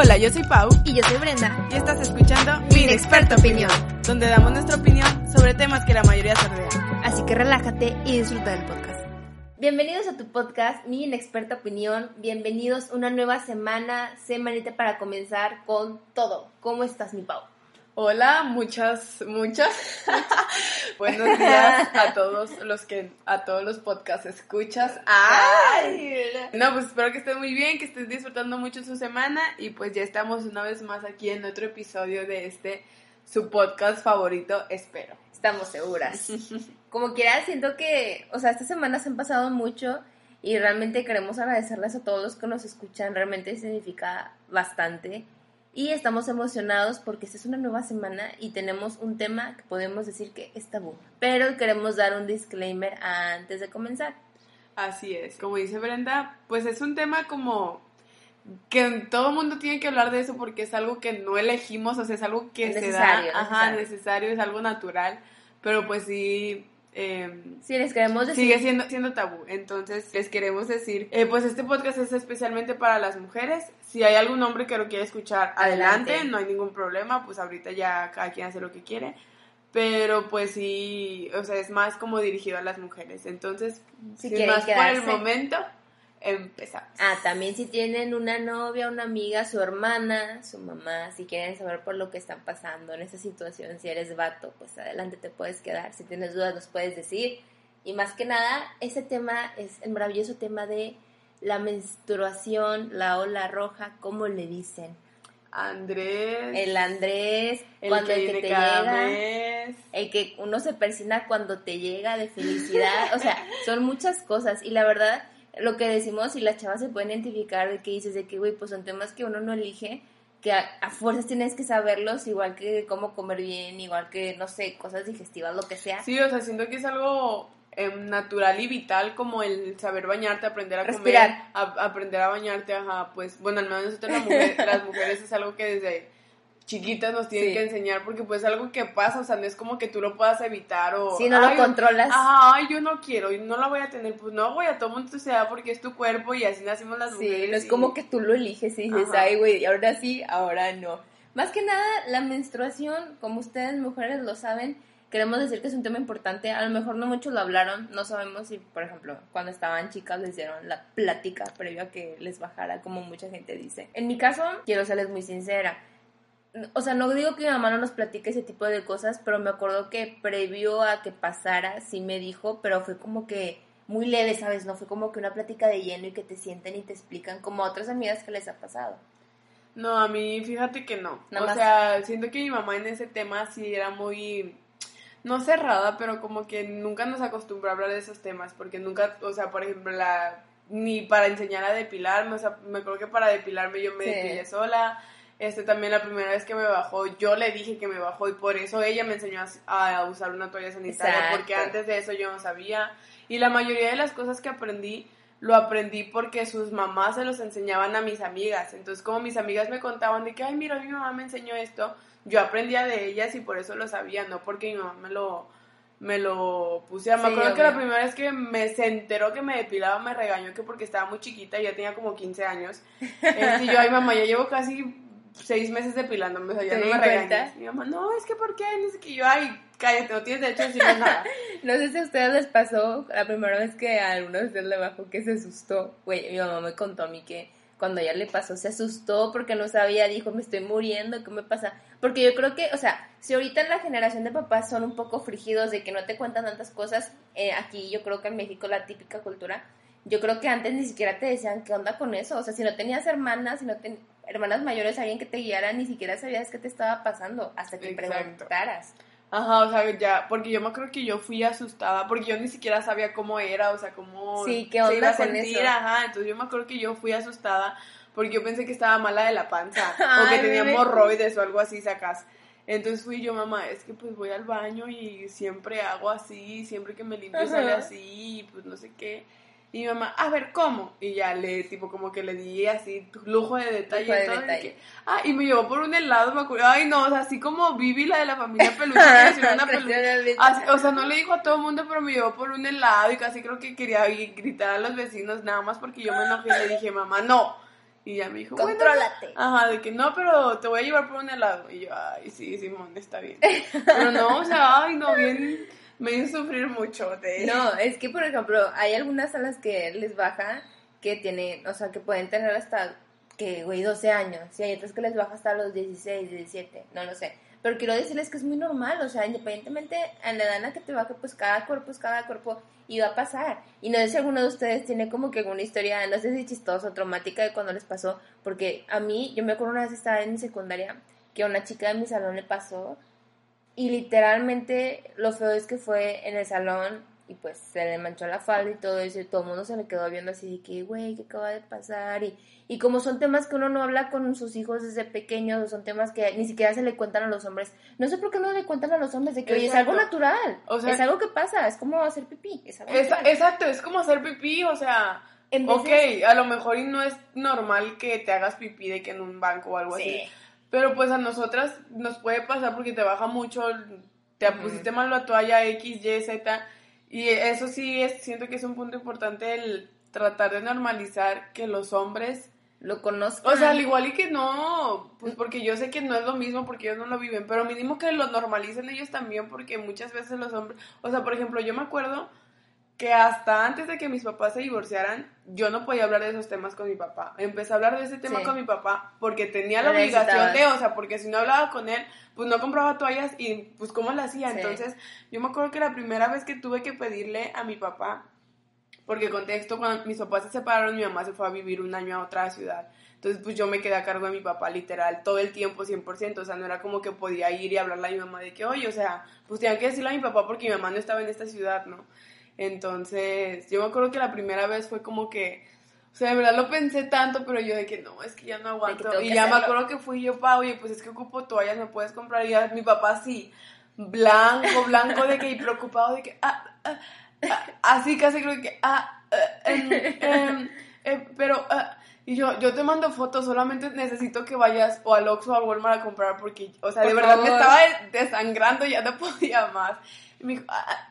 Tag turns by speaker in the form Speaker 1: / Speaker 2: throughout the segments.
Speaker 1: Hola, yo soy Pau
Speaker 2: Y yo soy Brenda.
Speaker 1: y estás escuchando
Speaker 2: Mi Inexperta Opinión.
Speaker 1: donde damos nuestra opinión sobre temas que la mayoría sordean.
Speaker 2: Así que relájate y disfruta del podcast. Bienvenidos a tu podcast, Mi Inexperta Opinión. Bienvenidos una nueva semana, semanita para comenzar con todo. ¿Cómo estás, mi Pau?
Speaker 1: Hola, muchas, muchas. Buenos días a todos los que, a todos los podcast escuchas. ¡Ay! No, pues espero que estén muy bien, que estén disfrutando mucho su semana y pues ya estamos una vez más aquí en otro episodio de este, su podcast favorito, espero.
Speaker 2: Estamos seguras. Como quiera, siento que, o sea, estas semanas han pasado mucho y realmente queremos agradecerles a todos los que nos escuchan. Realmente significa bastante. Y estamos emocionados porque esta es una nueva semana y tenemos un tema que podemos decir que es tabú. Pero queremos dar un disclaimer antes de comenzar.
Speaker 1: Así es, como dice Brenda, pues es un tema como que todo el mundo tiene que hablar de eso porque es algo que no elegimos, o sea, es algo que se
Speaker 2: Necesario,
Speaker 1: da, ajá,
Speaker 2: necesario.
Speaker 1: necesario, es algo natural, pero pues sí, eh,
Speaker 2: Sí, les queremos decir...
Speaker 1: sigue siendo, siendo tabú. Entonces, les queremos decir, eh, pues este podcast es especialmente para las mujeres. Si hay algún hombre que lo quiere escuchar, adelante,
Speaker 2: Adelante.
Speaker 1: no hay ningún problema, pues ahorita ya cada quien hace lo que quiere. Pero pues sí, o sea, es más como dirigido a las mujeres. Entonces,
Speaker 2: Si
Speaker 1: sin más por el
Speaker 2: quedarse.
Speaker 1: momento, empezamos.
Speaker 2: Ah, también si tienen una novia, una amiga, su hermana, su mamá, si quieren saber por lo que están pasando en esa situación, si eres vato, pues adelante te puedes quedar. Si tienes dudas, nos puedes decir. Y más que nada, ese tema es el maravilloso tema de la menstruación, la ola roja, ¿cómo le dicen?
Speaker 1: Andrés,
Speaker 2: El Andrés,
Speaker 1: el
Speaker 2: cuando
Speaker 1: que
Speaker 2: el que te llega,
Speaker 1: mes.
Speaker 2: el que uno se persina cuando te llega de felicidad, o sea, son muchas cosas y la verdad lo que decimos y las chavas se pueden identificar de que dices de que güey, pues son temas que uno no elige, que a, a fuerzas tienes que saberlos, igual que cómo comer bien, igual que no sé, cosas digestivas, lo que sea.
Speaker 1: Sí, o sea, siento que es algo em, natural y vital como el saber bañarte, aprender a
Speaker 2: Respirar.
Speaker 1: comer, a- aprender a bañarte, ajá, pues, bueno, al menos nosotros las mujeres, las mujeres es algo que desde chiquitas nos tienen
Speaker 2: Sí.
Speaker 1: que enseñar porque pues es algo que pasa, o sea, no es como que tú lo puedas evitar o...
Speaker 2: Si no lo
Speaker 1: "Ay,
Speaker 2: controlas.
Speaker 1: Ajá, ay, yo no quiero y no la voy a tener, pues no, güey, a todo mundo se da porque es tu cuerpo y así nacimos las
Speaker 2: Sí,
Speaker 1: mujeres.
Speaker 2: no es
Speaker 1: y-
Speaker 2: como que tú lo eliges y dices,
Speaker 1: Ajá.
Speaker 2: ay, güey, ahora sí, ahora no. Más que nada, la menstruación, como ustedes mujeres lo saben, queremos decir que es un tema importante. A lo mejor no muchos lo hablaron, no sabemos si, por ejemplo, cuando estaban chicas les dieron la plática previo a que les bajara, como mucha gente dice. En mi caso, quiero serles muy sincera. O sea, no digo que mi mamá no nos platique ese tipo de cosas, pero me acuerdo que previo a que pasara, sí me dijo, pero fue como que muy leve, ¿sabes? No fue como que una plática de lleno y que te sienten y te explican como a otras amigas que les ha pasado.
Speaker 1: No, a mí fíjate que no.
Speaker 2: Nada
Speaker 1: o
Speaker 2: más.
Speaker 1: sea, siento que mi mamá en ese tema sí era muy, no cerrada, pero como que nunca nos acostumbró a hablar de esos temas, porque nunca, o sea, por ejemplo, la, ni para enseñar a depilarme, o sea, me acuerdo que para depilarme yo me
Speaker 2: Sí.
Speaker 1: depilé sola. Este también la primera vez que me bajó, yo le dije que me bajó y por eso ella me enseñó a, a usar una toalla sanitaria,
Speaker 2: Exacto.
Speaker 1: porque antes de eso yo no sabía. Y la mayoría de las cosas que aprendí, lo aprendí porque sus mamás se los enseñaban a mis amigas. Entonces, como mis amigas me contaban de que, ay, mira, mi mamá me enseñó esto, yo aprendía de ellas y por eso lo sabía, no porque mi mamá me lo, me lo puse. Me
Speaker 2: Sí,
Speaker 1: acuerdo que la primera vez que me se enteró que me depilaba, me regañó que porque estaba muy chiquita, ya tenía como 15 años. Este, y yo, ay, mamá, ya llevo casi seis meses depilándome, o sea, ya
Speaker 2: ¿Te
Speaker 1: no me regañas. Mi mamá, no, es que ¿por qué? No sé qué. yo, ay, cállate, no tienes derecho a decirme nada.
Speaker 2: No sé si a ustedes les pasó la primera vez que a alguno de ustedes le bajó que se asustó. Güey, mi mamá me contó a mí que cuando ella le pasó se asustó porque no sabía, dijo, me estoy muriendo, ¿qué me pasa? Porque yo creo que, o sea, si ahorita en la generación de papás son un poco frigidos de que no te cuentan tantas cosas, eh, aquí yo creo que en México la típica cultura, yo creo que antes ni siquiera te decían qué onda con eso, o sea, si no tenías hermanas, si no ten- hermanas mayores, alguien que te guiara, ni siquiera sabías qué te estaba pasando hasta que
Speaker 1: Exacto.
Speaker 2: preguntaras.
Speaker 1: Ajá, o sea, ya, porque yo me acuerdo que yo fui asustada, porque yo ni siquiera sabía cómo era, o sea, cómo
Speaker 2: Sí, ¿qué
Speaker 1: se
Speaker 2: onda
Speaker 1: iba a sentir,
Speaker 2: eso?
Speaker 1: ajá, entonces yo me acuerdo que yo fui asustada porque yo pensé que estaba mala de la panza, o
Speaker 2: Ay,
Speaker 1: que tenía
Speaker 2: bebé.
Speaker 1: hemorroides o algo así, sacas. Entonces fui yo, mamá, es que pues voy al baño y siempre hago así, siempre que me limpio
Speaker 2: Ajá.
Speaker 1: sale así, pues no sé qué. Y mi mamá, a ver, ¿cómo? Y ya le, tipo, como que le di así lujo de detalle
Speaker 2: Lujo de
Speaker 1: y todo. y
Speaker 2: detalle.
Speaker 1: que, ah, y me llevó por un helado, me acuerdo. Ay, no, o sea, así como Vivi, la de la familia peluche, que una pelu-
Speaker 2: Impresionante.
Speaker 1: Así- o sea, no le dijo a todo el mundo, pero me llevó por un helado y casi creo que quería gri- gritar a los vecinos, nada más porque yo me enojé y le dije, mamá, no. Y ya me dijo,
Speaker 2: Contrólate.
Speaker 1: ajá, de que no, pero te voy a llevar por un helado. Y yo, ay, sí, Simón, está bien. Pero no, o sea, ay, no, bien, me hizo sufrir mucho de
Speaker 2: No, es que, por ejemplo, hay algunas a las que les baja que tienen, o sea, que pueden tener hasta, que, güey, 12 años. Y hay otras que les baja hasta los 16, 17, no lo sé. Pero quiero decirles que es muy normal, o sea, independientemente a la edad en la que te baje, pues cada cuerpo es cada cuerpo y va a pasar. Y no sé si alguno de ustedes tiene como que alguna historia, no sé si chistosa o traumática de cuando les pasó, porque a mí, yo me acuerdo una vez estaba en mi secundaria, que a una chica de mi salón le pasó, y literalmente lo feo es que fue en el salón y pues se le manchó la falda y todo eso y todo el mundo se le quedó viendo así de que, güey, ¿qué acaba de pasar? Y, y como son temas que uno no habla con sus hijos desde pequeños, son temas que ni siquiera se le cuentan a los hombres, no sé por qué no le cuentan a los hombres de que, oye, es algo natural, o sea, es algo que pasa, es como hacer pipí, es algo
Speaker 1: Exacto, es como hacer pipí, o sea... Ok, a lo mejor y no es normal que te hagas pipí de que en un banco o algo así. Pero pues a nosotras nos puede pasar porque te baja mucho, te pusiste mal la toalla X, Y, Z y eso sí, es, siento que es un punto importante el tratar de normalizar que los hombres
Speaker 2: lo conozcan.
Speaker 1: O sea, al igual y que no, pues porque yo sé que no es lo mismo porque ellos no lo viven, pero mínimo que lo normalicen ellos también porque muchas veces los hombres, o sea, por ejemplo, yo me acuerdo que hasta antes de que mis papás se divorciaran, yo no podía hablar de esos temas con mi papá. Empecé a hablar de ese tema con mi papá porque tenía la obligación de, o sea, porque si no hablaba con él, pues no compraba toallas y pues cómo lo hacía. Entonces, yo me acuerdo que la primera vez que tuve que pedirle a mi papá, porque contexto, cuando mis papás se separaron, mi mamá se fue a vivir un año a otra ciudad. Entonces, pues yo me quedé a cargo de mi papá literal todo el tiempo, 100%. O sea, no era como que podía ir y hablarle a mi mamá de que, oye, o sea, pues tenía que decirle a mi papá porque mi mamá no estaba en esta ciudad, ¿no? Entonces, yo me acuerdo que la primera vez fue como que, o sea, de verdad lo pensé tanto, pero yo de que no, es que ya no aguanto. Y ya me acuerdo que fui yo, pa, oye, pues es que ocupo toallas, me puedes comprar. Y ya mi papá sí, blanco, blanco, de que, y preocupado de que, ah, ah, ah así casi creo que, ah, ah em, em, eh, pero, ah, y yo, yo te mando fotos, solamente necesito que vayas o al Oxxo o al Walmart a comprar porque, o sea, de verdad me estaba desangrando y ya no podía más. Y me dijo, ah,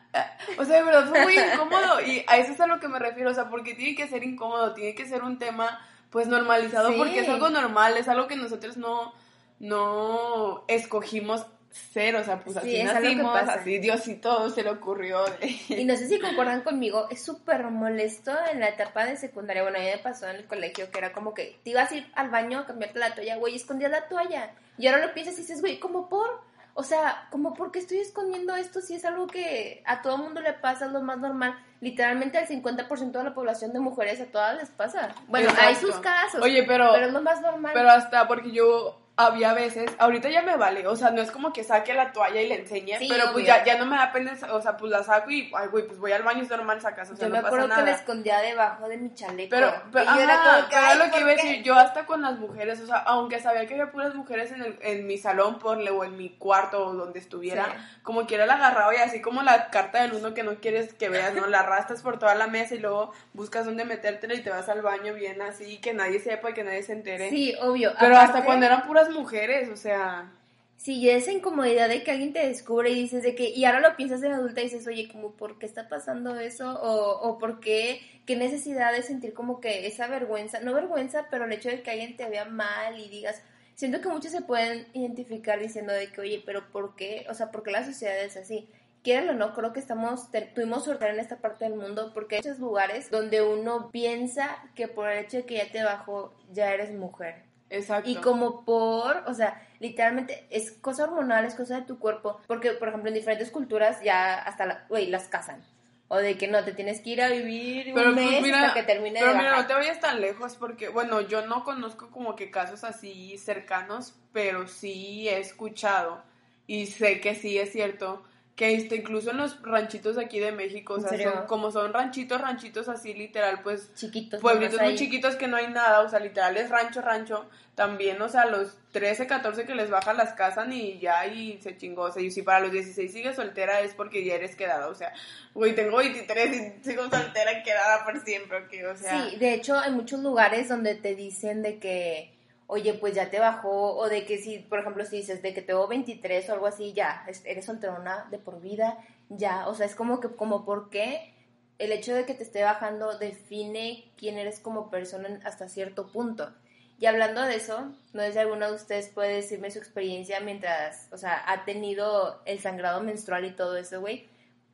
Speaker 1: o sea, de verdad fue muy incómodo y a eso es a lo que me refiero, o sea, porque tiene que ser incómodo, tiene que ser un tema pues normalizado porque es algo normal, es algo que nosotros no, no escogimos ser, o sea, pues así nacimos, así Diosito se le ocurrió.
Speaker 2: Y no sé si concuerdan conmigo, es súper molesto en la etapa de secundaria, bueno, a mí me pasó en el colegio que era como que te ibas a ir al baño a cambiarte la toalla, güey, escondías la toalla. Y ahora lo piensas y dices, güey, ¿cómo por? O sea, como porque estoy escondiendo esto si es algo que a todo mundo le pasa, es lo más normal. Literalmente al 50% de la población de mujeres a todas les pasa. Bueno, hay sus casos.
Speaker 1: Oye, pero...
Speaker 2: Pero es lo más normal.
Speaker 1: Pero hasta porque yo había veces, ahorita ya me vale, o sea, no es como que saque la toalla y le enseñe, pero pues ya, ya no me da pena, o sea, pues la saco y, ay, güey, pues voy al baño, es normal, sacas, o sea,
Speaker 2: yo me acuerdo que la escondía debajo de mi chaleco.
Speaker 1: Pero, pero, yo era lo que iba a decir, yo hasta con las mujeres, o sea, aunque sabía que había puras mujeres en, el, en mi salón, por o en mi cuarto, o donde estuviera, como quiera la agarraba y así como la carta del uno que no quieres que veas, ¿no? La arrastras por toda la mesa y luego buscas dónde metértela y te vas al baño bien así, que nadie sepa y que nadie se entere.
Speaker 2: Sí, obvio.
Speaker 1: Pero hasta cuando eran puras mujeres, o sea.
Speaker 2: Sí, esa incomodidad de que alguien te descubre y dices de que, y ahora lo piensas en adulta y dices, oye, como, ¿por qué está pasando eso? O, o ¿por qué? ¿Qué necesidad de sentir como que esa vergüenza? No vergüenza, pero el hecho de que alguien te vea mal y digas, siento que muchos se pueden identificar diciendo de que, oye, pero ¿por qué? O sea, ¿por qué la sociedad es así? Quieran o no, creo que estamos, tuvimos suerte en esta parte del mundo porque hay muchos lugares donde uno piensa que por el hecho de que ya te bajó, ya eres mujer.
Speaker 1: Exacto.
Speaker 2: Y como por, o sea, literalmente es cosa hormonal, es cosa de tu cuerpo. Porque, por ejemplo, en diferentes culturas ya hasta, la, güey, las casan. O de que no, te tienes que ir a vivir un pues mes hasta que termine
Speaker 1: Pero mira, no te vayas tan lejos porque, bueno, yo no conozco como que casos así cercanos, pero sí he escuchado y sé que sí es cierto que este, incluso en los ranchitos aquí de México, o sea, son, como son ranchitos, ranchitos así literal, pues
Speaker 2: chiquitos,
Speaker 1: pueblitos muy chiquitos que no hay nada, o sea, literal es rancho, rancho, también, o sea, los 13, 14 que les bajan las casan y ya y se chingó, o sea, y si para los 16 sigues soltera es porque ya eres quedada, o sea, güey, tengo 23 y sigo soltera y quedada por siempre, o sea.
Speaker 2: Sí, de hecho hay muchos lugares donde te dicen de que oye, pues ya te bajó, o de que si, por ejemplo, si dices de que tengo 23 o algo así, ya, eres solterona de por vida, ya, o sea, es como que, como por qué el hecho de que te esté bajando define quién eres como persona hasta cierto punto. Y hablando de eso, no sé si alguno de ustedes puede decirme su experiencia mientras, o sea, ha tenido el sangrado menstrual y todo eso, güey.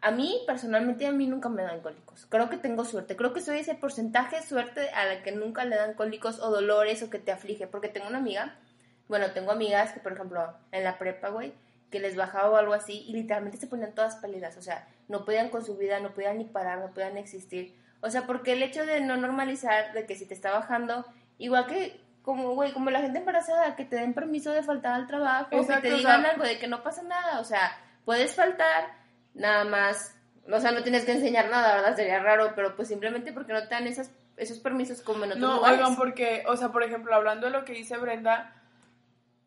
Speaker 2: A mí, personalmente, a mí nunca me dan cólicos. Creo que tengo suerte. Creo que soy ese porcentaje de suerte a la que nunca le dan cólicos o dolores o que te aflige. Porque tengo una amiga, bueno, tengo amigas que, por ejemplo, en la prepa, güey, que les bajaba o algo así y literalmente se ponían todas pálidas. O sea, no podían con su vida, no podían ni parar, no podían existir. O sea, porque el hecho de no normalizar, de que si te está bajando, igual que como, güey, como la gente embarazada, que te den permiso de faltar al trabajo, que te digan algo de que no pasa nada, o sea, puedes faltar, nada más, o sea, no tienes que enseñar nada, ¿verdad? Sería raro, pero pues simplemente porque no te dan esas, esos permisos como en otros
Speaker 1: no,
Speaker 2: lugares.
Speaker 1: No, oigan, porque, o sea, por ejemplo, hablando de lo que dice Brenda,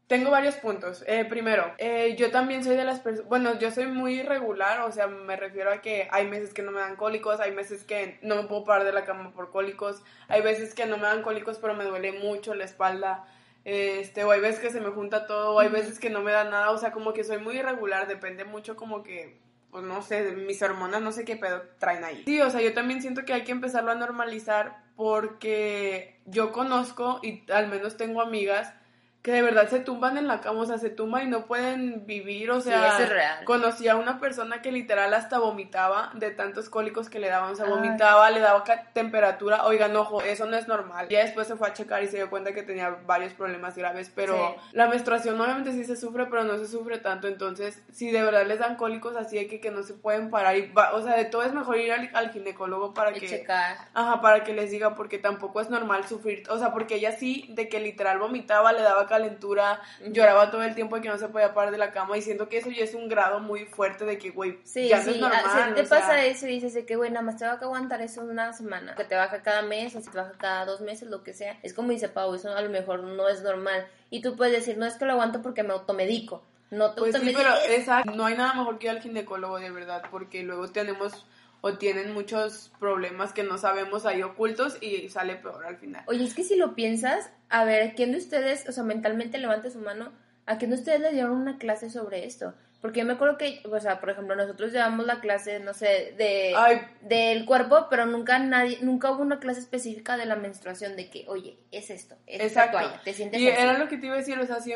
Speaker 1: tengo varios puntos. Eh, primero, eh, yo también soy de las personas, bueno, yo soy muy irregular, o sea, me refiero a que hay meses que no me dan cólicos, hay meses que no me puedo parar de la cama por cólicos, hay veces que no me dan cólicos pero me duele mucho la espalda, este, o hay veces que se me junta todo, o hay veces que no me da nada, o sea, como que soy muy irregular, depende mucho como que pues no sé, mis hormonas no sé qué pedo traen ahí. Sí, o sea, yo también siento que hay que empezarlo a normalizar porque yo conozco y al menos tengo amigas que de verdad se tumban en la cama, o sea, se tumban y no pueden vivir, o sea,
Speaker 2: sí, es real.
Speaker 1: conocí a una persona que literal hasta vomitaba de tantos cólicos que le daban, o sea, vomitaba, le daba temperatura, oigan, ojo, eso no es normal. Ya después se fue a checar y se dio cuenta que tenía varios problemas graves, pero la menstruación obviamente sí se sufre, pero no se sufre tanto, entonces, si de verdad les dan cólicos así de que, que no se pueden parar, y o sea, de todo es mejor ir al, ginecólogo para
Speaker 2: y
Speaker 1: que...
Speaker 2: Checar.
Speaker 1: Ajá, para que les diga, porque tampoco es normal sufrir, o sea, porque ella sí, de que literal vomitaba, le daba calentura, lloraba todo el tiempo y que no se podía parar de la cama y siento que eso ya es un grado muy fuerte de que, güey,
Speaker 2: sí,
Speaker 1: ya
Speaker 2: sí,
Speaker 1: no es normal.
Speaker 2: Si te pasa eso y dices de que, güey, nada más te va a aguantar eso una semana, que te baja cada mes o si te baja cada dos meses, lo que sea. Es como dice Pau, eso a lo mejor no es normal. Y tú puedes decir, no es que lo aguanto porque me automedico. No te
Speaker 1: pues sí, pero exacto, no hay nada mejor que ir al ginecólogo de verdad, porque luego tenemos o tienen muchos problemas que no sabemos ahí ocultos y sale peor al final.
Speaker 2: Oye, es que si lo piensas, a ver, ¿quién de ustedes, o sea, mentalmente levante su mano, a quién de ustedes le dieron una clase sobre esto? Porque yo me acuerdo que, o sea, por ejemplo, nosotros llevamos la clase, no sé, de del cuerpo, pero nunca nadie, nunca hubo una clase específica de la menstruación de que, oye, es esto, es esta toalla, te sientes
Speaker 1: Y
Speaker 2: así.
Speaker 1: era lo que te iba a decir, o sea, sí,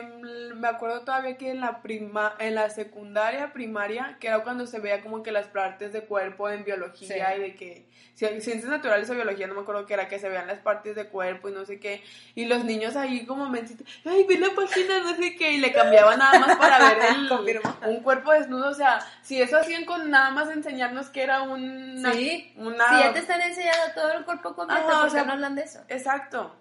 Speaker 1: me acuerdo todavía que en la prima, en la secundaria, primaria, que era cuando se veía como que las partes de cuerpo en biología y de que ciencias naturales o biología, no me acuerdo que era que se vean las partes de cuerpo y no sé qué, y los niños ahí como me ay, vi la página, no sé qué, y le cambiaban nada más para ver el, un cuerpo desnudo, o sea, si eso hacían con nada más enseñarnos que era un...
Speaker 2: Sí,
Speaker 1: una...
Speaker 2: si ya te están enseñando todo el cuerpo completo, Ajá, ¿por qué no hablan de eso?
Speaker 1: Exacto.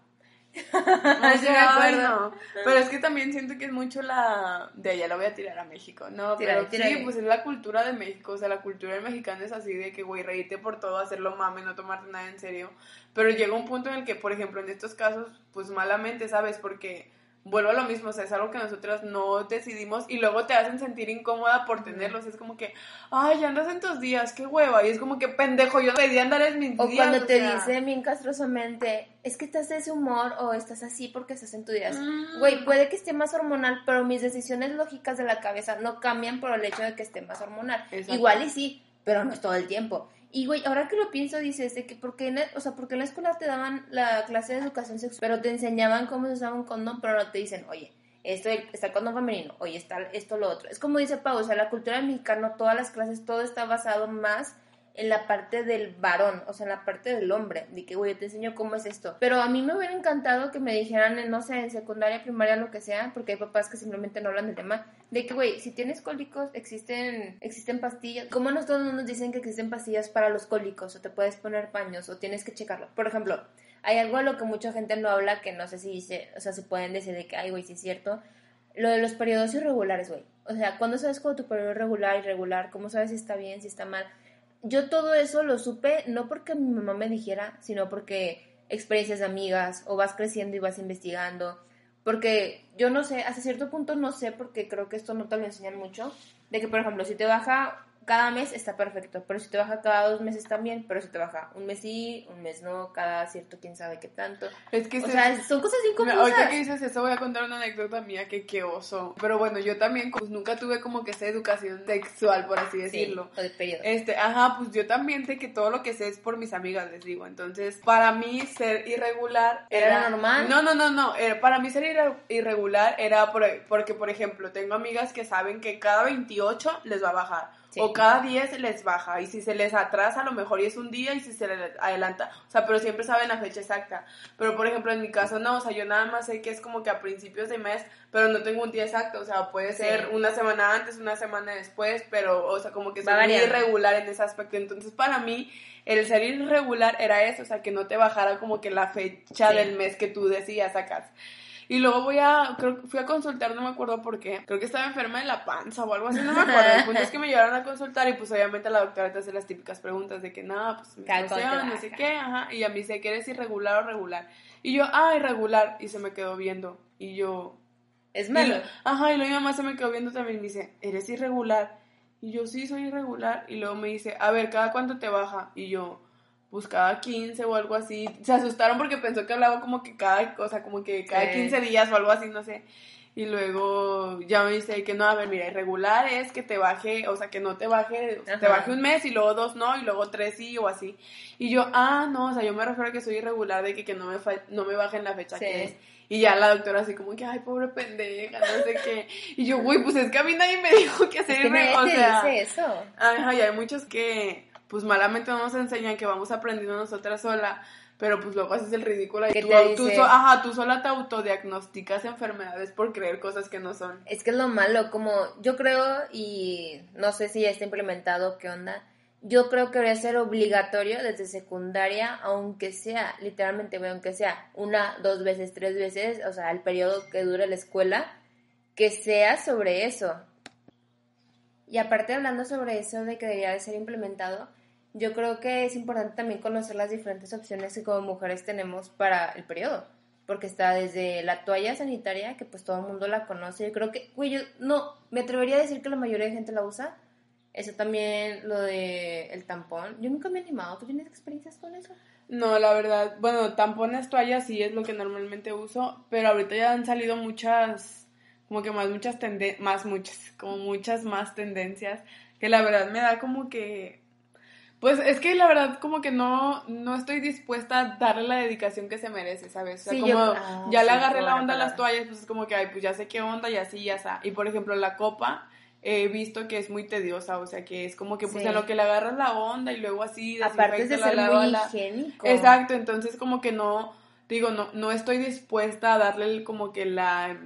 Speaker 1: O sea, no. Pero es que también siento que es mucho la. De allá la voy a tirar a México. No, pero sí, pues es la cultura de México. O sea, la cultura del mexicano es así de que, güey, reírte por todo, hacerlo mame, no tomarte nada en serio. Pero llega un punto en el que, por ejemplo, en estos casos, pues malamente, ¿sabes? Porque vuelvo a lo mismo, o sea, es algo que nosotras no decidimos y luego te hacen sentir incómoda por tenerlos. Es como que, ay, andas en tus días, qué hueva. Y es como que, pendejo, yo debería andar en mis
Speaker 2: o
Speaker 1: días.
Speaker 2: Cuando te dice bien castrosamente, es que estás de ese humor o estás así porque estás en tus días.
Speaker 1: Mm.
Speaker 2: Güey, puede que esté más hormonal, pero mis decisiones lógicas de la cabeza no cambian por el hecho de que esté más hormonal. Igual y sí, pero no es todo el tiempo. Y, güey, ahora que lo pienso, dices de que, ¿por qué en, o sea, porque en la escuela te daban la clase de educación sexual, pero te enseñaban cómo se usaba un condón, pero no te dicen, oye, esto está el condón femenino, oye, está esto, lo otro. Es como dice Pau, o sea, la cultura mexicana, todas las clases, todo está basado más en la parte del varón, o sea, en la parte del hombre, de que, güey, te enseño cómo es esto. Pero a mí me hubiera encantado que me dijeran, no sé, en secundaria, primaria, lo que sea, porque hay papás que simplemente no hablan del tema, de que, güey, si tienes cólicos, existen, existen pastillas. Como nosotros no nos dicen que existen pastillas para los cólicos, o te puedes poner paños, o tienes que checarlo. Por ejemplo, hay algo a lo que mucha gente no habla, que no sé si dice, o sea, se pueden decir de que, ay, güey, sí es cierto. Lo de los periodos irregulares, güey. O sea, ¿cuándo sabes cuando tu periodo es regular, irregular? ¿Cómo sabes si está bien, si está mal? Yo todo eso lo supe no porque mi mamá me dijera, sino porque experiencias de amigas o vas creciendo y vas investigando. Porque yo no sé, hasta cierto punto no sé, porque creo que esto no te lo enseñan mucho, de que, por ejemplo, si te baja cada mes está perfecto, pero si te baja cada dos meses también, pero si te baja un mes sí, un mes no, cada cierto quién sabe qué tanto.
Speaker 1: Es que
Speaker 2: o
Speaker 1: se-
Speaker 2: sea, son cosas confusas.
Speaker 1: Ahorita que dices eso voy a contar una anécdota mía que qué oso. Pero bueno, yo también pues nunca tuve como que esa educación sexual, por así
Speaker 2: Sí,
Speaker 1: decirlo.
Speaker 2: o de periodo.
Speaker 1: Este, ajá, pues yo también sé que todo lo que sé es por mis amigas, les digo. Entonces, para mí ser irregular
Speaker 2: ¿Era normal?
Speaker 1: No, no, no, no. Era- para mí ser irre- irregular era por- porque, por ejemplo, tengo amigas que saben que cada 28 les va a bajar.
Speaker 2: Sí.
Speaker 1: O cada 10 les baja. Y si se les atrasa, a lo mejor y es un día y si se les adelanta. O sea, pero siempre saben la fecha exacta. Pero, por ejemplo, en mi caso no. O sea, yo nada más sé que es como que a principios de mes, pero no tengo un día exacto. O sea, puede
Speaker 2: Sí.
Speaker 1: ser una semana antes, una semana después, pero, o sea, como que soy muy irregular en ese aspecto. Entonces, para mí, el ser irregular era eso. O sea, que no te bajara como que la fecha
Speaker 2: Sí.
Speaker 1: del mes que tú decías sacas. Y luego voy a, creo que fui a consultar, no me acuerdo por qué. Creo que estaba enferma de la panza o algo así, no me acuerdo. El punto es que me llevaron a consultar y pues obviamente la doctora te hace las típicas preguntas de que nada, pues
Speaker 2: cuánto
Speaker 1: menstruación, no sé qué, ajá. Y a mí dice que eres irregular o regular. Y yo, ah, irregular. Y se me quedó viendo. Y yo,
Speaker 2: Es
Speaker 1: y
Speaker 2: malo.
Speaker 1: lo- ajá, y luego mi mamá se me quedó viendo también y me dice, ¿eres irregular? Y yo, sí, soy irregular. Y luego me dice, a ver, ¿cada cuánto te baja? Y yo, pues cada 15 o algo así. Se asustaron porque pensó que hablaba como que cada cosa, como que cada
Speaker 2: Sí.
Speaker 1: 15 días o algo así, no sé. Y luego ya me dice que no, a ver, mira, irregular es que te baje, o sea, que no te baje, o sea, te baje un mes y luego dos no, y luego tres sí o así. Y yo, ah, no, o sea, yo me refiero a que soy irregular de que, que no, me fa- no me baje en la fecha
Speaker 2: Sí.
Speaker 1: que es. Y ya la doctora así como que, ay, pobre pendeja, no sé qué. Y yo, güey, pues es que a mí nadie me dijo que
Speaker 2: nadie
Speaker 1: irregular. O sea,
Speaker 2: dice eso.
Speaker 1: Ajá, y hay muchos que, pues malamente no nos enseñan que vamos aprendiendo nosotras sola, pero pues luego haces el ridículo y
Speaker 2: ¿Qué
Speaker 1: tú, tú so- ajá, tú sola te autodiagnosticas enfermedades por creer cosas que no son.
Speaker 2: Es que es lo malo, como yo creo, y no sé si ya está implementado, qué onda, yo creo que debería ser obligatorio desde secundaria, aunque sea, literalmente, aunque sea una, dos veces, tres veces, o sea, el periodo que dure la escuela, que sea sobre eso. Y aparte hablando sobre eso de que debería de ser implementado, yo creo que es importante también conocer las diferentes opciones que como mujeres tenemos para el periodo. Porque está desde la toalla sanitaria, que pues todo el mundo la conoce. Yo creo que, güey, yo no, me atrevería a decir que la mayoría de gente la usa. Eso también, lo de el tampón. Yo nunca me he animado. ¿Tú tienes experiencias con eso?
Speaker 1: No, la verdad, bueno, tampones, toallas sí es lo que normalmente uso, pero ahorita ya han salido muchas, como que más muchas tendencias, más muchas, como muchas más tendencias, que la verdad me da como que, pues es que la verdad como que no, no estoy dispuesta a darle la dedicación que se merece, ¿sabes? O sea,
Speaker 2: Sí,
Speaker 1: como
Speaker 2: yo- ah,
Speaker 1: ya le agarré la onda a las toallas, pues es como que, ay, pues ya sé qué onda y así, ya está. Y por ejemplo, la copa, he visto que es muy tediosa, o sea, que es como que pues
Speaker 2: Sí.
Speaker 1: en lo que le agarras la onda y luego así,
Speaker 2: Aparte de
Speaker 1: desinfecta,
Speaker 2: ser
Speaker 1: la
Speaker 2: muy
Speaker 1: la-
Speaker 2: higiénico.
Speaker 1: Exacto, entonces como que no, digo, no, no estoy dispuesta a darle como que la,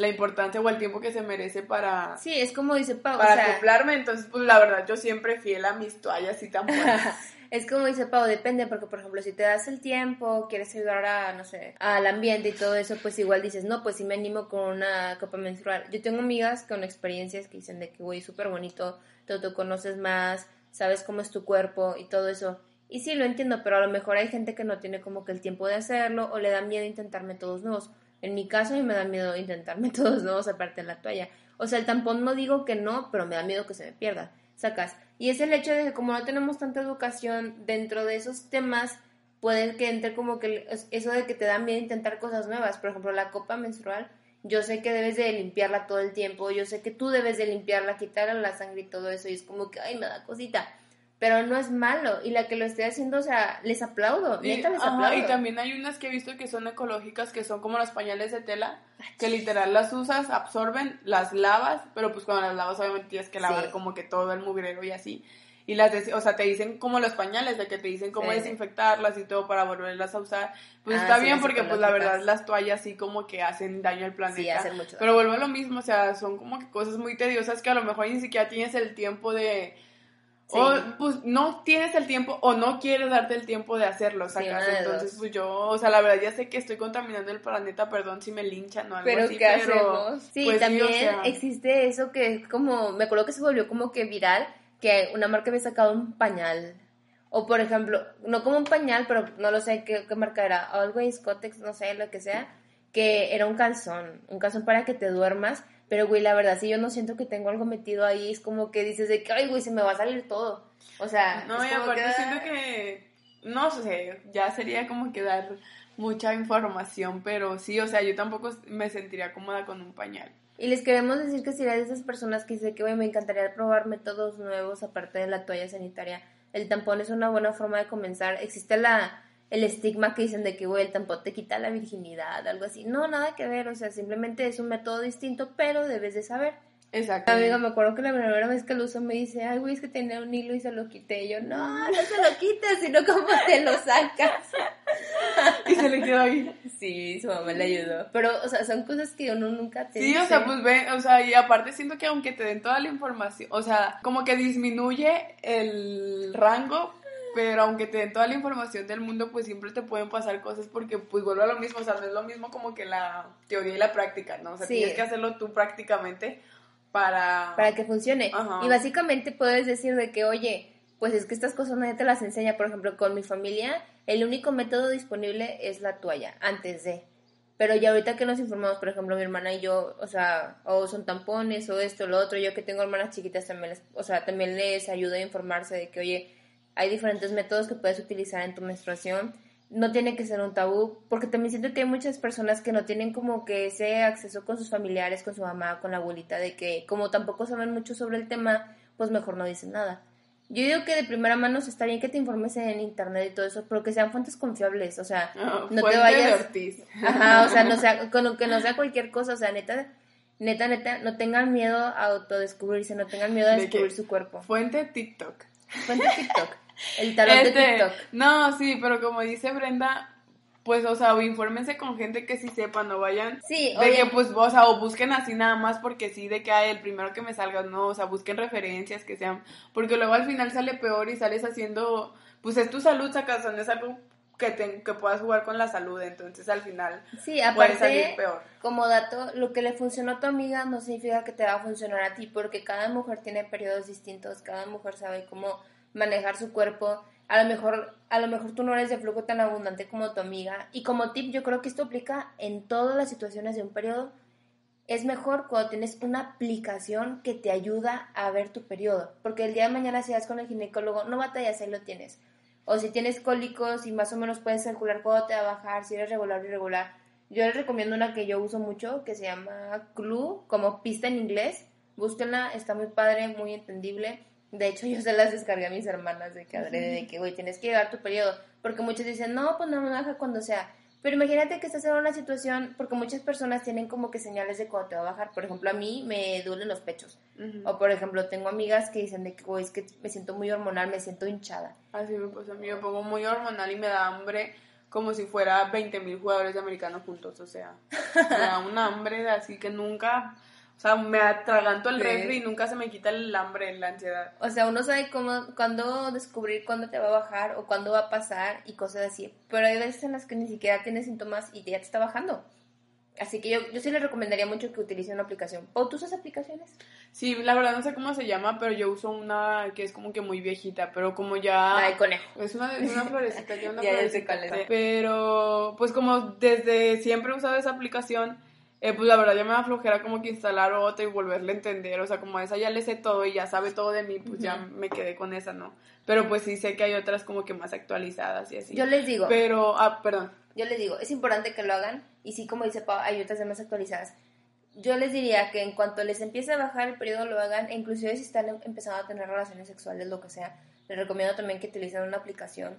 Speaker 1: la importancia o el tiempo que se merece para,
Speaker 2: Sí, es como dice Pau.
Speaker 1: para
Speaker 2: o sea,
Speaker 1: acoplarme, entonces pues la verdad yo siempre fiel a mis toallas y tampones.
Speaker 2: Es como dice Pau, depende, porque por ejemplo, si te das el tiempo, quieres ayudar a, no sé, al ambiente y todo eso, pues igual dices, no, pues sí me animo con una copa menstrual. Yo tengo amigas con experiencias que dicen de que, güey, súper bonito, te autoconoces más, sabes cómo es tu cuerpo y todo eso. Y sí, lo entiendo, pero a lo mejor hay gente que no tiene como que el tiempo de hacerlo o le da miedo intentar métodos nuevos. En mi caso, a mí me da miedo intentar métodos nuevos aparte de la toalla. O sea, el tampón no digo que no, pero me da miedo que se me pierda. Sacas. Y es el hecho de que como no tenemos tanta educación dentro de esos temas, puede que entre como que eso de que te da miedo intentar cosas nuevas. Por ejemplo, la copa menstrual, yo sé que debes de limpiarla todo el tiempo, yo sé que tú debes de limpiarla, quitarle la sangre y todo eso, y es como que, ay, me da cosita. Pero no es malo, y la que lo esté haciendo, o sea, les aplaudo,
Speaker 1: Y,
Speaker 2: neta les
Speaker 1: ajá,
Speaker 2: aplaudo.
Speaker 1: y también hay unas que he visto que son ecológicas, que son como los pañales de tela, que literal las usas, absorben, las lavas, pero pues cuando las lavas obviamente tienes que lavar
Speaker 2: Sí.
Speaker 1: como que todo el mugrero y así. Y las, o sea, te dicen como los pañales, de que te dicen cómo
Speaker 2: Sí.
Speaker 1: desinfectarlas y todo para volverlas a usar. Pues
Speaker 2: Ah,
Speaker 1: está
Speaker 2: sí,
Speaker 1: bien porque pues la verdad las toallas sí como que hacen daño al planeta.
Speaker 2: Sí, hacen mucho
Speaker 1: Pero vuelvo a lo mismo, o sea, son como que cosas muy tediosas que a lo mejor ni siquiera tienes el tiempo de...
Speaker 2: Sí.
Speaker 1: O pues no tienes el tiempo o no quieres darte el tiempo de hacerlo, sacas. Entonces, pues yo, o sea, la verdad ya sé que estoy contaminando el planeta, perdón si me linchan o algo
Speaker 2: Pero
Speaker 1: así,
Speaker 2: ¿qué
Speaker 1: pero
Speaker 2: hacemos? Sí,
Speaker 1: pues,
Speaker 2: también
Speaker 1: o sea,
Speaker 2: existe eso que es como, me acuerdo que se volvió como que viral, que una marca había sacado un pañal. O por ejemplo, no como un pañal, pero no lo sé qué, qué marca era, Always, Cotex, no sé, lo que sea, que era un calzón, un calzón para que te duermas, Pero, güey, la verdad, si yo no siento que tengo algo metido ahí, es como que dices de que, ay, güey, se me va a salir todo. O sea,
Speaker 1: no,
Speaker 2: es
Speaker 1: y aparte
Speaker 2: que,
Speaker 1: siento que, no sé, ya sería como que dar mucha información, pero sí, o sea, yo tampoco me sentiría cómoda con un pañal.
Speaker 2: Y les queremos decir que si eres de esas personas que dice que, güey, me encantaría probar métodos nuevos aparte de la toalla sanitaria, el tampón es una buena forma de comenzar. Existe la el estigma que dicen de que, güey, el tampón te quita la virginidad, algo así. No, nada que ver, o sea, simplemente es un método distinto, pero debes de saber.
Speaker 1: Exacto.
Speaker 2: Amiga, me acuerdo que la primera vez que lo usó me dice, ay, güey, es que tenía un hilo y se lo quité. Y yo, no, no se lo quites, sino cómo te lo sacas.
Speaker 1: y se le quedó ahí.
Speaker 2: Sí, su mamá le ayudó. Pero, o sea, son cosas que uno nunca te
Speaker 1: Sí, o sea, pues ve, o sea, y aparte siento que aunque te den toda la información, o sea, como que disminuye el rango, pero aunque te den toda la información del mundo, pues siempre te pueden pasar cosas porque pues vuelve a lo mismo, o sea, no es lo mismo como que la teoría y la práctica, ¿no? O sea,
Speaker 2: Sí.
Speaker 1: tienes que hacerlo tú prácticamente para...
Speaker 2: para que funcione.
Speaker 1: Ajá.
Speaker 2: Y básicamente puedes decir de que, oye, pues es que estas cosas nadie te las enseña. Por ejemplo, con mi familia, el único método disponible es la toalla, antes de. Pero ya ahorita que nos informamos, por ejemplo, mi hermana y yo, o sea, o son tampones, o esto, lo otro, yo que tengo hermanas chiquitas también, les, o sea, también les ayuda a informarse de que, oye, hay diferentes métodos que puedes utilizar en tu menstruación. No tiene que ser un tabú, porque también siento que hay muchas personas que no tienen como que ese acceso con sus familiares, con su mamá, con la abuelita, de que como tampoco saben mucho sobre el tema, pues mejor no dicen nada. Yo digo que de primera mano está bien que te informes en internet y todo eso, pero que sean fuentes confiables, o sea,
Speaker 1: Ah,
Speaker 2: no te vayas...
Speaker 1: de Ortiz.
Speaker 2: Ajá, o sea, no sea, con, que no sea cualquier cosa, o sea, neta, neta, neta, no tengan miedo a autodescubrirse, no tengan miedo a
Speaker 1: ¿De qué?
Speaker 2: descubrir su cuerpo.
Speaker 1: Fuente TikTok.
Speaker 2: TikTok, el tarot de
Speaker 1: Este,
Speaker 2: TikTok.
Speaker 1: No, sí, pero como dice Brenda, pues, o sea, o infórmense con gente que sí sepa, no vayan.
Speaker 2: Sí,
Speaker 1: de
Speaker 2: oye,
Speaker 1: que, pues, o sea, o busquen así nada más porque sí, de que hay el primero que me salga, no, o sea, busquen referencias que sean, porque luego al final sale peor y sales haciendo, pues es tu salud, sacas, no es algo que, te- que puedas jugar con la salud, entonces al final
Speaker 2: sí,
Speaker 1: puede salir
Speaker 2: aparte,
Speaker 1: peor.
Speaker 2: como dato, lo que le funcionó a tu amiga no significa que te va a funcionar a ti, porque cada mujer tiene periodos distintos, cada mujer sabe cómo manejar su cuerpo. A lo mejor, a lo mejor tú no eres de flujo tan abundante como tu amiga. Y como tip, yo creo que esto aplica en todas las situaciones de un periodo. Es mejor cuando tienes una aplicación que te ayuda a ver tu periodo. Porque el día de mañana si vas con el ginecólogo, no batallas, ahí lo tienes. O si tienes cólicos y más o menos puedes calcular cuándo te va a bajar, si eres regular o irregular. Yo les recomiendo una que yo uso mucho, que se llama Clue, como pista en inglés. Búsquenla, está muy padre, muy entendible. De hecho, yo se las descargué a mis hermanas de que adrede, de que, güey, tienes que llevar tu periodo. Porque muchos dicen, no, pues no me baja cuando sea. Pero imagínate que estás en una situación, porque muchas personas tienen como que señales de cuando te va a bajar. Por ejemplo, a mí me duelen los pechos. O por ejemplo, tengo amigas que dicen de que, güey, es que me siento muy hormonal, me siento hinchada.
Speaker 1: Así me pasa a mí, me pongo muy hormonal y me da hambre como si fuera 20 mil jugadores americanos juntos, o sea, me da un hambre así que nunca, o sea, me atraganto el refri y nunca se me quita el hambre, la ansiedad.
Speaker 2: O sea, uno sabe cómo, cuándo descubrir cuándo te va a bajar o cuándo va a pasar y cosas así. Pero hay veces en las que ni siquiera tienes síntomas y ya te está bajando. Así que yo, yo sí les recomendaría mucho que utilicen una aplicación. ¿O tú usas aplicaciones?
Speaker 1: Sí, la verdad no sé cómo se llama, pero yo uso una que es como que muy viejita, pero como ya...
Speaker 2: Ay, conejo.
Speaker 1: Es una, es una florecita, ya una
Speaker 2: Ya, ya sé
Speaker 1: florecita.
Speaker 2: cuál es.
Speaker 1: Pero, pues como desde siempre he usado esa aplicación, eh, pues la verdad ya me da flojera como que instalar otra y volverle a entender. O sea, como a esa ya le sé todo y ya sabe todo de mí, pues ya me quedé con esa, ¿no? Pero pues sí sé que hay otras como que más actualizadas y así.
Speaker 2: Yo les digo,
Speaker 1: Pero, ah, perdón.
Speaker 2: yo les digo, es importante que lo hagan y sí, como dice Pau, hay otras más actualizadas. Yo les diría que en cuanto les empiece a bajar el periodo lo hagan, e inclusive si están em- empezando a tener relaciones sexuales, lo que sea, les recomiendo también que utilicen una aplicación.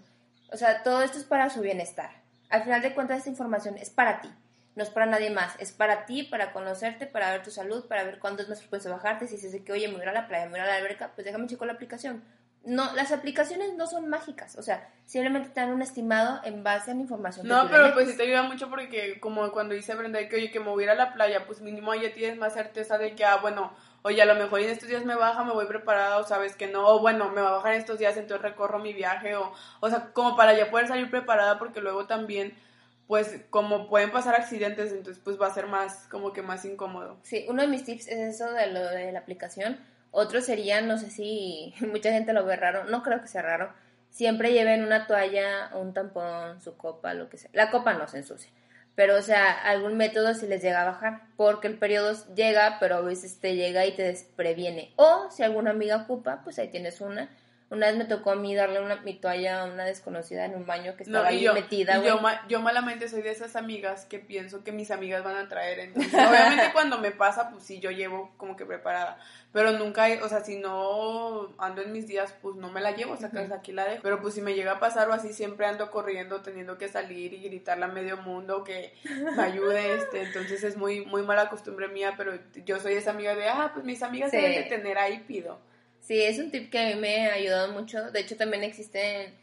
Speaker 2: O sea, todo esto es para su bienestar. Al final de cuentas, esta información es para ti, no es para nadie más. Es para ti, para conocerte, para ver tu salud, para ver cuándo es más frecuente bajarte. Si dices de que, oye, me voy a la playa, me voy a la alberca, pues déjame checar la aplicación. No, las aplicaciones no son mágicas, o sea, simplemente te dan un estimado en base a la información.
Speaker 1: No, pero pues sí te ayuda mucho porque como cuando dice Brenda que oye que me voy a ir a la playa, pues mínimo ya tienes más certeza de que, ah, bueno, oye, a lo mejor en estos días me baja, me voy preparada o sabes que no, o bueno, me va a bajar en estos días, entonces recorro mi viaje o, o sea, como para ya poder salir preparada porque luego también, pues como pueden pasar accidentes, entonces pues va a ser más, como que más incómodo.
Speaker 2: Sí, uno de mis tips es eso de lo de la aplicación. Otro sería, no sé si mucha gente lo ve raro, no creo que sea raro. Siempre lleven una toalla, un tampón, su copa, lo que sea. La copa no se ensucia. pero o sea, algún método si les llega a bajar, porque el periodo llega, pero a veces te llega y te despreviene. O si alguna amiga ocupa, pues ahí tienes una. Una vez me tocó a mí darle una, mi toalla a una desconocida en un baño que estaba ahí
Speaker 1: yo,
Speaker 2: metida.
Speaker 1: yo, yo, malamente soy de esas amigas que pienso que mis amigas van a traer. Entonces, obviamente cuando me pasa, pues sí, yo llevo como que preparada. Pero nunca, o sea, si no ando en mis días, pues no me la llevo, o sea, aquí la dejo. Pero pues si me llega a pasar o así, siempre ando corriendo, teniendo que salir y gritarle a medio mundo que me ayude. este Entonces es muy, muy mala costumbre mía, pero yo soy esa amiga de, ah, pues mis amigas deben de tener ahí, pido.
Speaker 2: Sí, es un tip que a mí me ha ayudado mucho. De hecho, también existen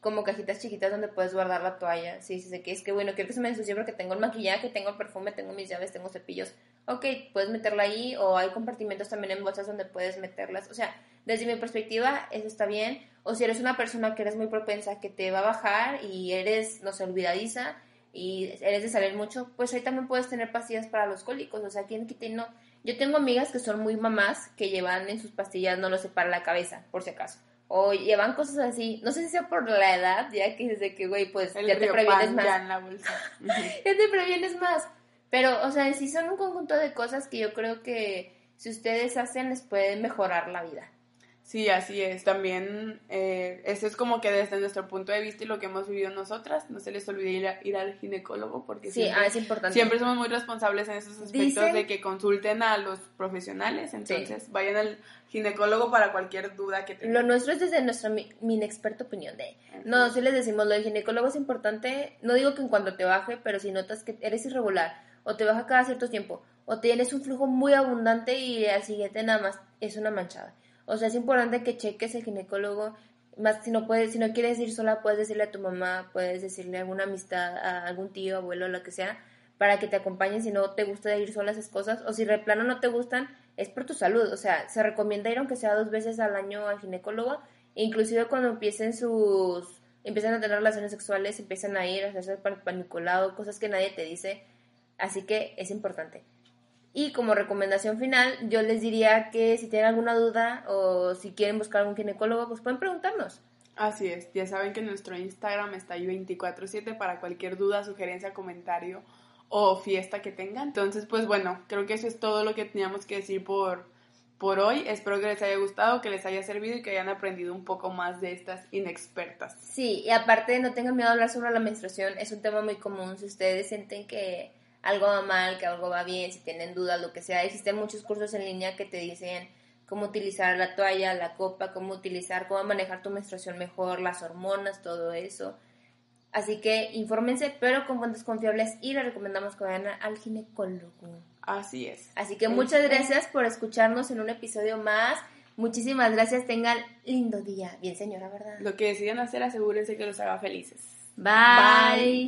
Speaker 2: como cajitas chiquitas donde puedes guardar la toalla. Sí, sí, sé que es que bueno, quiero que se me ensucie porque tengo el maquillaje, tengo el perfume, tengo mis llaves, tengo cepillos. Ok, puedes meterla ahí o hay compartimentos también en bolsas donde puedes meterlas. O sea, desde mi perspectiva, eso está bien. O si eres una persona que eres muy propensa, que te va a bajar y eres, no sé, olvidadiza y eres de salir mucho, pues ahí también puedes tener pastillas para los cólicos. O sea, ¿quién quita no? Yo tengo amigas que son muy mamás que llevan en sus pastillas, no lo sé, para la cabeza, por si acaso. O llevan cosas así, no sé si sea por la edad, ya que desde que, güey, pues ya te previenes más. Ya, ya te previenes más. Pero, o sea, sí son un conjunto de cosas que yo creo que si ustedes hacen les puede mejorar la vida.
Speaker 1: Sí, así es. También eh, eso es como que desde nuestro punto de vista y lo que hemos vivido nosotras, no se les olvide ir, al ginecólogo porque
Speaker 2: sí,
Speaker 1: siempre,
Speaker 2: ah, es importante.
Speaker 1: siempre somos muy responsables en esos aspectos de que consulten a los profesionales, entonces vayan al ginecólogo para cualquier duda que tengan.
Speaker 2: Lo nuestro es desde nuestra mi, inexperta opinión de, no, si les decimos, lo del ginecólogo es importante, no digo que en cuanto te baje, pero si notas que eres irregular o te baja cada cierto tiempo o tienes un flujo muy abundante y al siguiente nada más es una manchada o sea, es importante que cheques el ginecólogo. Más si no puedes, si no quieres ir sola, puedes decirle a tu mamá, puedes decirle a alguna amistad, a algún tío, abuelo, lo que sea, para que te acompañen si no te gusta ir sola esas cosas. O si de plano no te gustan, es por tu salud. O sea, se recomienda ir aunque sea dos veces al año al ginecólogo. Inclusive cuando empiecen sus empiezan a tener relaciones sexuales, empiezan a ir a hacerse paniculado, cosas que nadie te dice. Así que es importante. Y como recomendación final, yo les diría que si tienen alguna duda o si quieren buscar algún ginecólogo, pues pueden preguntarnos.
Speaker 1: Así es, ya saben que nuestro Instagram está ahí 24/7 para cualquier duda, sugerencia, comentario o fiesta que tengan. Entonces, pues bueno, creo que eso es todo lo que teníamos que decir por, por hoy. Espero que les haya gustado, que les haya servido y que hayan aprendido un poco más de estas inexpertas.
Speaker 2: Sí, y aparte no tengan miedo a hablar sobre la menstruación, es un tema muy común. Si ustedes sienten que algo va mal, que algo va bien, si tienen dudas, lo que sea. Existen muchos cursos en línea que te dicen cómo utilizar la toalla, la copa, cómo utilizar, cómo manejar tu menstruación mejor, las hormonas, todo eso. Así que infórmense, pero con fuentes confiables y les recomendamos que vayan al ginecólogo.
Speaker 1: Así es.
Speaker 2: Así que muchas gracias por escucharnos en un episodio más. Muchísimas gracias, tengan lindo día. Bien, señora, ¿verdad?
Speaker 1: Lo que decidan hacer, asegúrense que los haga felices.
Speaker 2: Bye.